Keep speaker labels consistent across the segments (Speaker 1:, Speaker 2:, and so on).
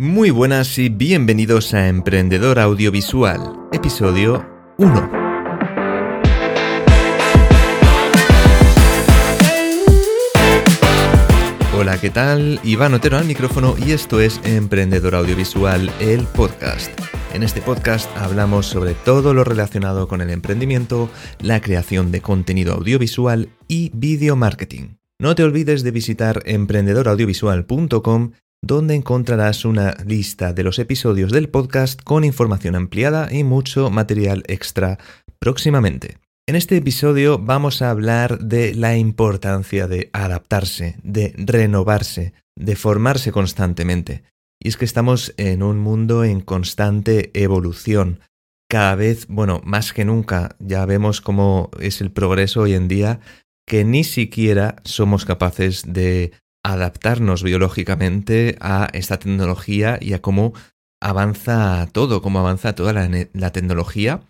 Speaker 1: Muy buenas y bienvenidos a Emprendedor Audiovisual, episodio 1. Hola, ¿qué tal? Iván Otero al micrófono y esto es Emprendedor Audiovisual, el podcast. En este podcast hablamos sobre todo lo relacionado con el emprendimiento, la creación de contenido audiovisual y video marketing. No te olvides de visitar emprendedoraudiovisual.com donde encontrarás una lista de los episodios del podcast con información ampliada y mucho material extra próximamente. En este episodio vamos a hablar de la importancia de adaptarse, de renovarse, de formarse constantemente. Y es que estamos en un mundo en constante evolución. Cada vez, bueno, más que nunca, ya vemos cómo es el progreso hoy en día, que ni siquiera somos capaces de adaptarnos biológicamente a esta tecnología y a cómo avanza todo, cómo avanza toda la, tecnología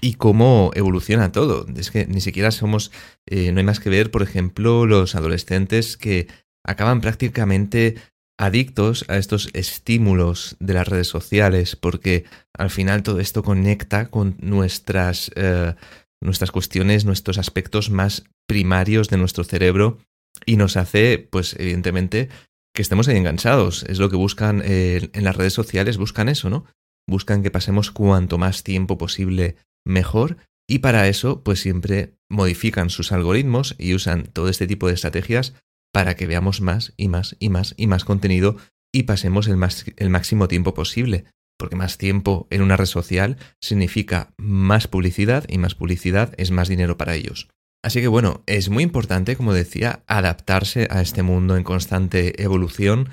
Speaker 1: y cómo evoluciona todo. Es que ni siquiera somos, eh, no hay más que ver, por ejemplo, los adolescentes que acaban prácticamente adictos a estos estímulos de las redes sociales, porque al final todo esto conecta con nuestras, eh, nuestras cuestiones, nuestros aspectos más primarios de nuestro cerebro y nos hace, pues evidentemente, que estemos ahí enganchados. Es lo que buscan eh, en las redes sociales, buscan eso, ¿no? Buscan que pasemos cuanto más tiempo posible mejor y para eso, pues siempre modifican sus algoritmos y usan todo este tipo de estrategias para que veamos más y más y más y más contenido y pasemos el, más, el máximo tiempo posible. Porque más tiempo en una red social significa más publicidad y más publicidad es más dinero para ellos. Así que bueno, es muy importante, como decía, adaptarse a este mundo en constante evolución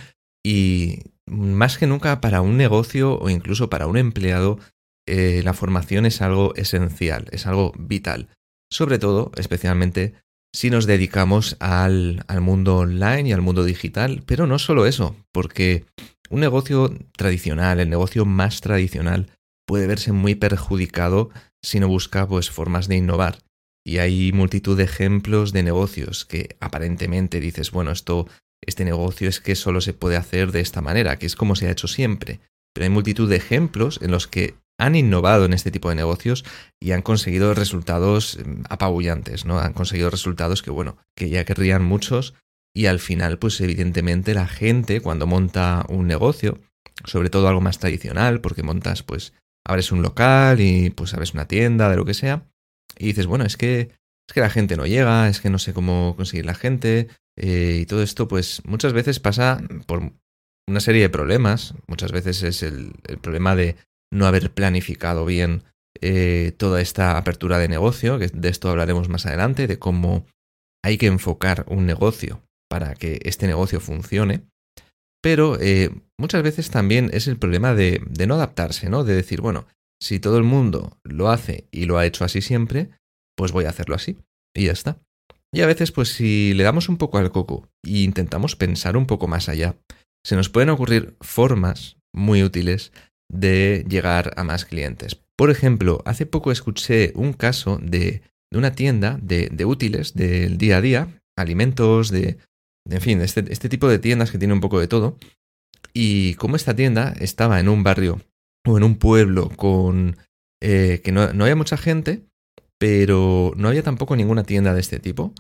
Speaker 1: y más que nunca para un negocio o incluso para un empleado, eh, la formación es algo esencial, es algo vital. Sobre todo, especialmente, si nos dedicamos al, al mundo online y al mundo digital, pero no solo eso, porque un negocio tradicional, el negocio más tradicional, puede verse muy perjudicado si no busca pues, formas de innovar. Y hay multitud de ejemplos de negocios que aparentemente dices, bueno, esto, este negocio es que solo se puede hacer de esta manera, que es como se ha hecho siempre. Pero hay multitud de ejemplos en los que han innovado en este tipo de negocios y han conseguido resultados mm, apabullantes, ¿no? Han conseguido resultados que, bueno, que ya querrían muchos y al final, pues evidentemente la gente cuando monta un negocio, sobre todo algo más tradicional, porque montas, pues, abres un local y pues abres una tienda, de lo que sea, y dices, bueno, es que, es que la gente no llega, es que no sé cómo conseguir la gente, eh, y todo esto, pues muchas veces pasa por una serie de problemas. Muchas veces es el, problema de no haber planificado bien eh, toda esta apertura de negocio, de esto hablaremos más adelante, de cómo hay que enfocar un negocio para que este negocio funcione. Pero eh, muchas veces también es el problema de, de, no adaptarse, ¿no? De decir, bueno, si todo el mundo lo hace y lo ha hecho así siempre, pues voy a hacerlo así. Y ya está. Y a veces, pues si le damos un poco al coco e intentamos pensar un poco más allá, se nos pueden ocurrir formas muy útiles de llegar a más clientes. Por ejemplo, hace poco escuché un caso de, una tienda de, útiles del día a día, alimentos, de, en fin, este, este tipo de tiendas que tiene un poco de todo. Y como esta tienda estaba en un barrio o en un pueblo con eh, que no, no, había mucha gente, pero no había tampoco ninguna tienda de este tipo.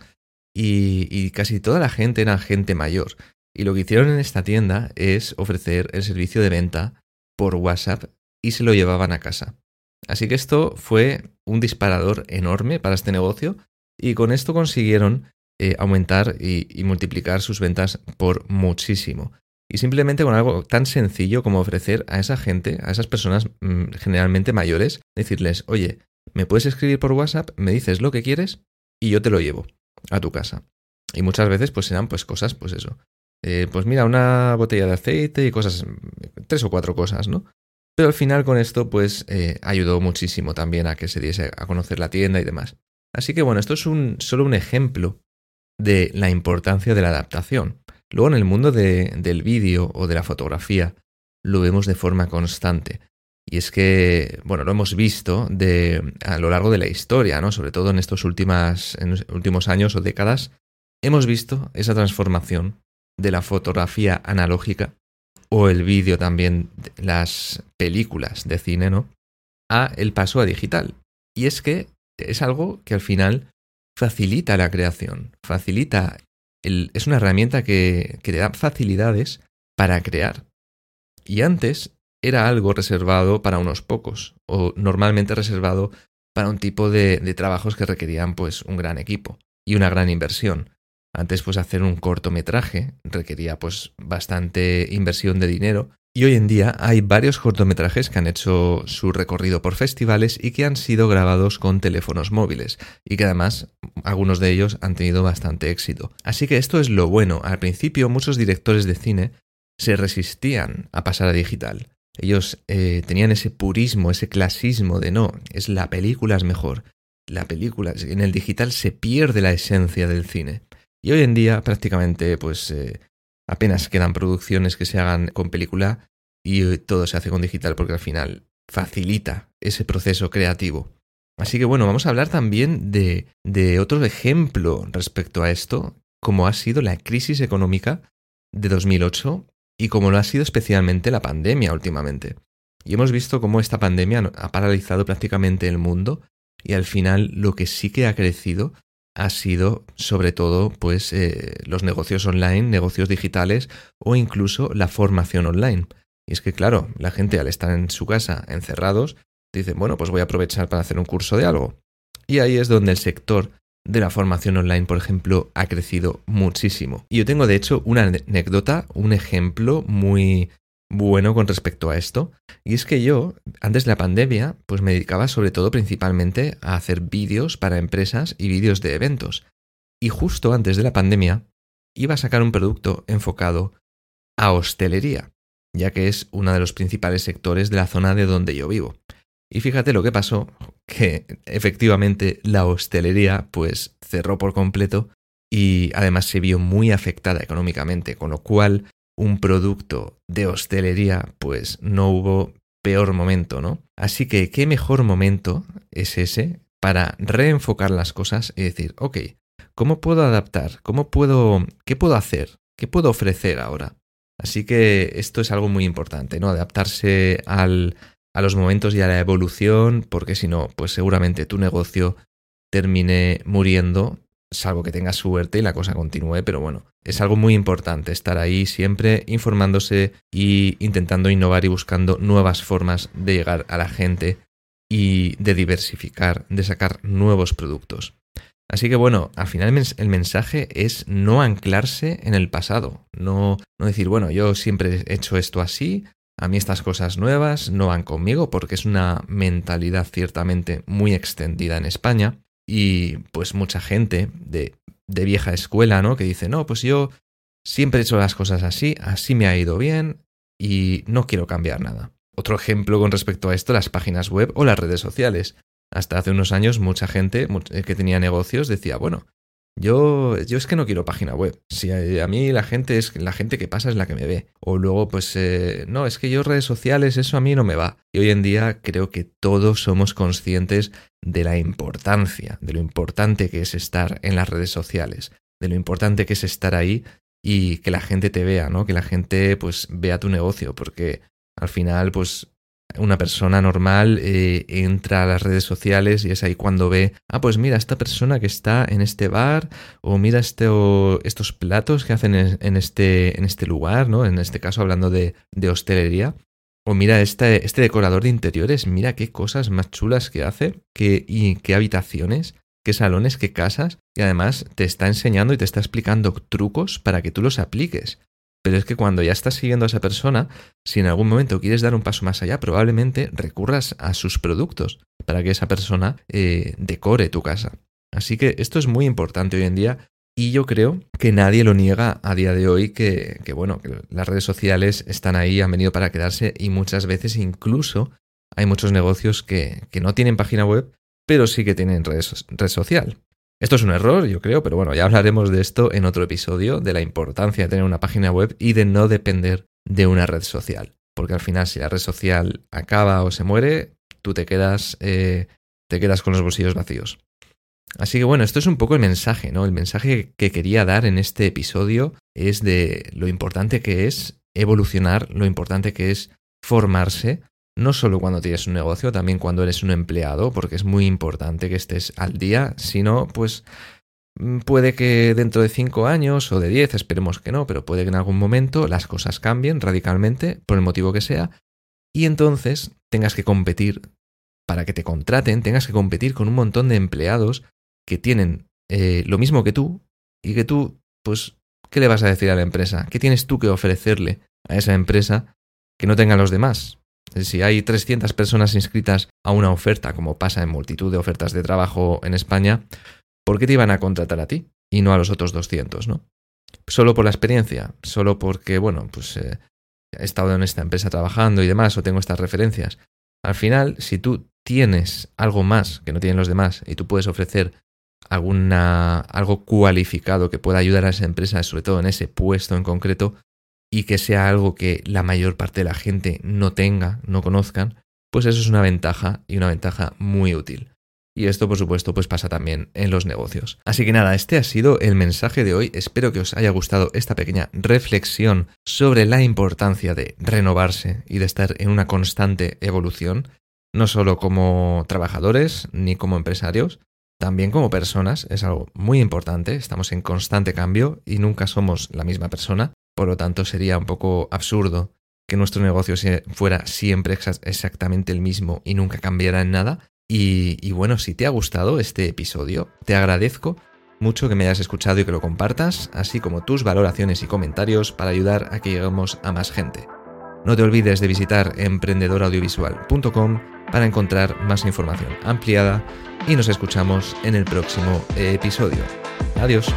Speaker 1: Y, casi toda la gente era gente mayor. Y lo que hicieron en esta tienda es ofrecer el servicio de venta por WhatsApp y se lo llevaban a casa. Así que esto fue un disparador enorme para este negocio y con esto consiguieron eh, aumentar y multiplicar sus ventas por muchísimo. Y simplemente con algo tan sencillo como ofrecer a esa gente, a esas personas mm, generalmente mayores, decirles, oye, me puedes escribir por WhatsApp, me dices lo que quieres y yo te lo llevo a tu casa. Y muchas veces pues serán pues cosas, pues eso. Eh, pues mira, una botella de aceite y cosas, tres o cuatro cosas, ¿no? Pero al final con esto pues eh, ayudó muchísimo también a que se diese a conocer la tienda y demás. Así que bueno, esto es un, solo un ejemplo de la importancia de la adaptación. Luego en el mundo del vídeo o de la fotografía lo vemos de forma constante. Y es que, bueno, lo hemos visto de, a lo largo de la historia, ¿no? Sobre todo en estos últimas, en últimos años o décadas, hemos visto esa transformación de la fotografía analógica o el vídeo también, las películas de cine, ¿no? A el paso a digital. Y es que es algo que al final facilita la creación, facilita, es una herramienta que, que te da facilidades para crear. Y antes era algo reservado para unos pocos, o normalmente reservado para un tipo de, de, trabajos que requerían pues un gran equipo y una gran inversión. Antes pues hacer un cortometraje requería pues bastante inversión de dinero y hoy en día hay varios cortometrajes que han hecho su recorrido por festivales y que han sido grabados con teléfonos móviles y que además algunos de ellos han tenido bastante éxito. Así que esto es lo bueno. Al principio muchos directores de cine se resistían a pasar a digital. Ellos eh, tenían ese purismo, ese clasismo de no, es la película es mejor. La película, en el digital se pierde la esencia del cine. Y hoy en día prácticamente pues eh, apenas quedan producciones que se hagan con película y todo se hace con digital porque al final facilita ese proceso creativo. Así que bueno, vamos a hablar también de, de otro ejemplo respecto a esto, como ha sido la crisis económica de 2008 y como lo ha sido especialmente la pandemia últimamente. Y hemos visto cómo esta pandemia ha paralizado prácticamente el mundo y al final lo que sí que ha crecido ha sido sobre todo pues eh, los negocios online, negocios digitales o incluso la formación online. Y es que claro, la gente al estar en su casa encerrados dice, bueno, pues voy a aprovechar para hacer un curso de algo. Y ahí es donde el sector de la formación online, por ejemplo, ha crecido muchísimo. Y yo tengo, de hecho, una anécdota, un ejemplo muy bueno con respecto a esto. Y es que yo, antes de la pandemia, pues me dedicaba sobre todo principalmente a hacer vídeos para empresas y vídeos de eventos. Y justo antes de la pandemia, iba a sacar un producto enfocado a hostelería, ya que es uno de los principales sectores de la zona de donde yo vivo. Y fíjate lo que pasó, que efectivamente la hostelería pues cerró por completo y además se vio muy afectada económicamente, con lo cual un producto de hostelería pues no hubo peor momento, ¿no? Así que qué mejor momento es ese para reenfocar las cosas y decir, ok, ¿cómo puedo adaptar? ¿Cómo puedo, qué puedo hacer? ¿Qué puedo ofrecer ahora? Así que esto es algo muy importante, ¿no? Adaptarse al, a los momentos y a la evolución, porque si no, pues seguramente tu negocio termine muriendo, salvo que tengas suerte y la cosa continúe, pero bueno, es algo muy importante estar ahí siempre informándose y intentando innovar y buscando nuevas formas de llegar a la gente y de diversificar, de sacar nuevos productos. Así que bueno, al final el mensaje es no anclarse en el pasado, no, no decir, bueno, yo siempre he hecho esto así, a mí estas cosas nuevas no van conmigo porque es una mentalidad ciertamente muy extendida en España y pues mucha gente de, de vieja escuela, ¿no? Que dice, no, pues yo siempre he hecho las cosas así, así me ha ido bien y no quiero cambiar nada. Otro ejemplo con respecto a esto, las páginas web o las redes sociales. Hasta hace unos años mucha gente que tenía negocios decía, bueno, yo, yo es que no quiero página web. Si a, mí la gente es la gente que pasa es la que me ve. O luego, pues, eh, no, es que yo redes sociales, eso a mí no me va. Y hoy en día creo que todos somos conscientes de la importancia, de lo importante que es estar en las redes sociales, de lo importante que es estar ahí y que la gente te vea, ¿no? Que la gente, pues, vea tu negocio, porque al final, pues, una persona normal eh, entra a las redes sociales y es ahí cuando ve, ah, pues mira, esta persona que está en este bar, o mira este, estos platos que hacen en, este, en este lugar, ¿no? En este caso hablando de, de hostelería. O mira este, este decorador de interiores, mira qué cosas más chulas que hace, qué, y qué habitaciones, qué salones, qué casas, y además te está enseñando y te está explicando trucos para que tú los apliques. Pero es que cuando ya estás siguiendo a esa persona, si en algún momento quieres dar un paso más allá, probablemente recurras a sus productos para que esa persona eh, decore tu casa. Así que esto es muy importante hoy en día y yo creo que nadie lo niega a día de hoy que, bueno, las redes sociales están ahí, han venido para quedarse y muchas veces incluso hay muchos negocios que, que no tienen página web, pero sí que tienen red social. Esto es un error, yo creo, pero bueno, ya hablaremos de esto en otro episodio, de la importancia de tener una página web y de no depender de una red social. Porque al final, si la red social acaba o se muere, tú te quedas, eh, te quedas con los bolsillos vacíos. Así que bueno, esto es un poco el mensaje, ¿no? El mensaje que quería dar en este episodio es de lo importante que es evolucionar, lo importante que es formarse, no solo cuando tienes un negocio, también cuando eres un empleado, porque es muy importante que estés al día, sino pues mm, puede que dentro de 5 años o de 10, esperemos que no, pero puede que en algún momento las cosas cambien radicalmente, por el motivo que sea, y entonces tengas que competir para que te contraten, tengas que competir con un montón de empleados que tienen eh, lo mismo que tú y que tú, pues, ¿qué le vas a decir a la empresa? ¿Qué tienes tú que ofrecerle a esa empresa que no tengan los demás? Si hay 300 personas inscritas a una oferta, como pasa en multitud de ofertas de trabajo en España, ¿por qué te iban a contratar a ti y no a los otros 200, no? Solo por la experiencia, solo porque, bueno, pues eh, he estado en esta empresa trabajando y demás, o tengo estas referencias. Al final, si tú tienes algo más que no tienen los demás y tú puedes ofrecer alguna, algo cualificado que pueda ayudar a esa empresa, sobre todo en ese puesto en concreto, y que sea algo que la mayor parte de la gente no tenga, no conozcan, pues eso es una ventaja y una ventaja muy útil. Y esto, por supuesto, pues pasa también en los negocios. Así que nada, este ha sido el mensaje de hoy. Espero que os haya gustado esta pequeña reflexión sobre la importancia de renovarse y de estar en una constante evolución, no solo como trabajadores ni como empresarios, también como personas. Es algo muy importante. Estamos en constante cambio y nunca somos la misma persona. Por lo tanto, sería un poco absurdo que nuestro negocio fuera siempre exactamente el mismo y nunca cambiara en nada. Y, bueno, si te ha gustado este episodio, te agradezco mucho que me hayas escuchado y que lo compartas, así como tus valoraciones y comentarios para ayudar a que lleguemos a más gente. No te olvides de visitar emprendedoraudiovisual.com para encontrar más información ampliada y nos escuchamos en el próximo episodio. Adiós.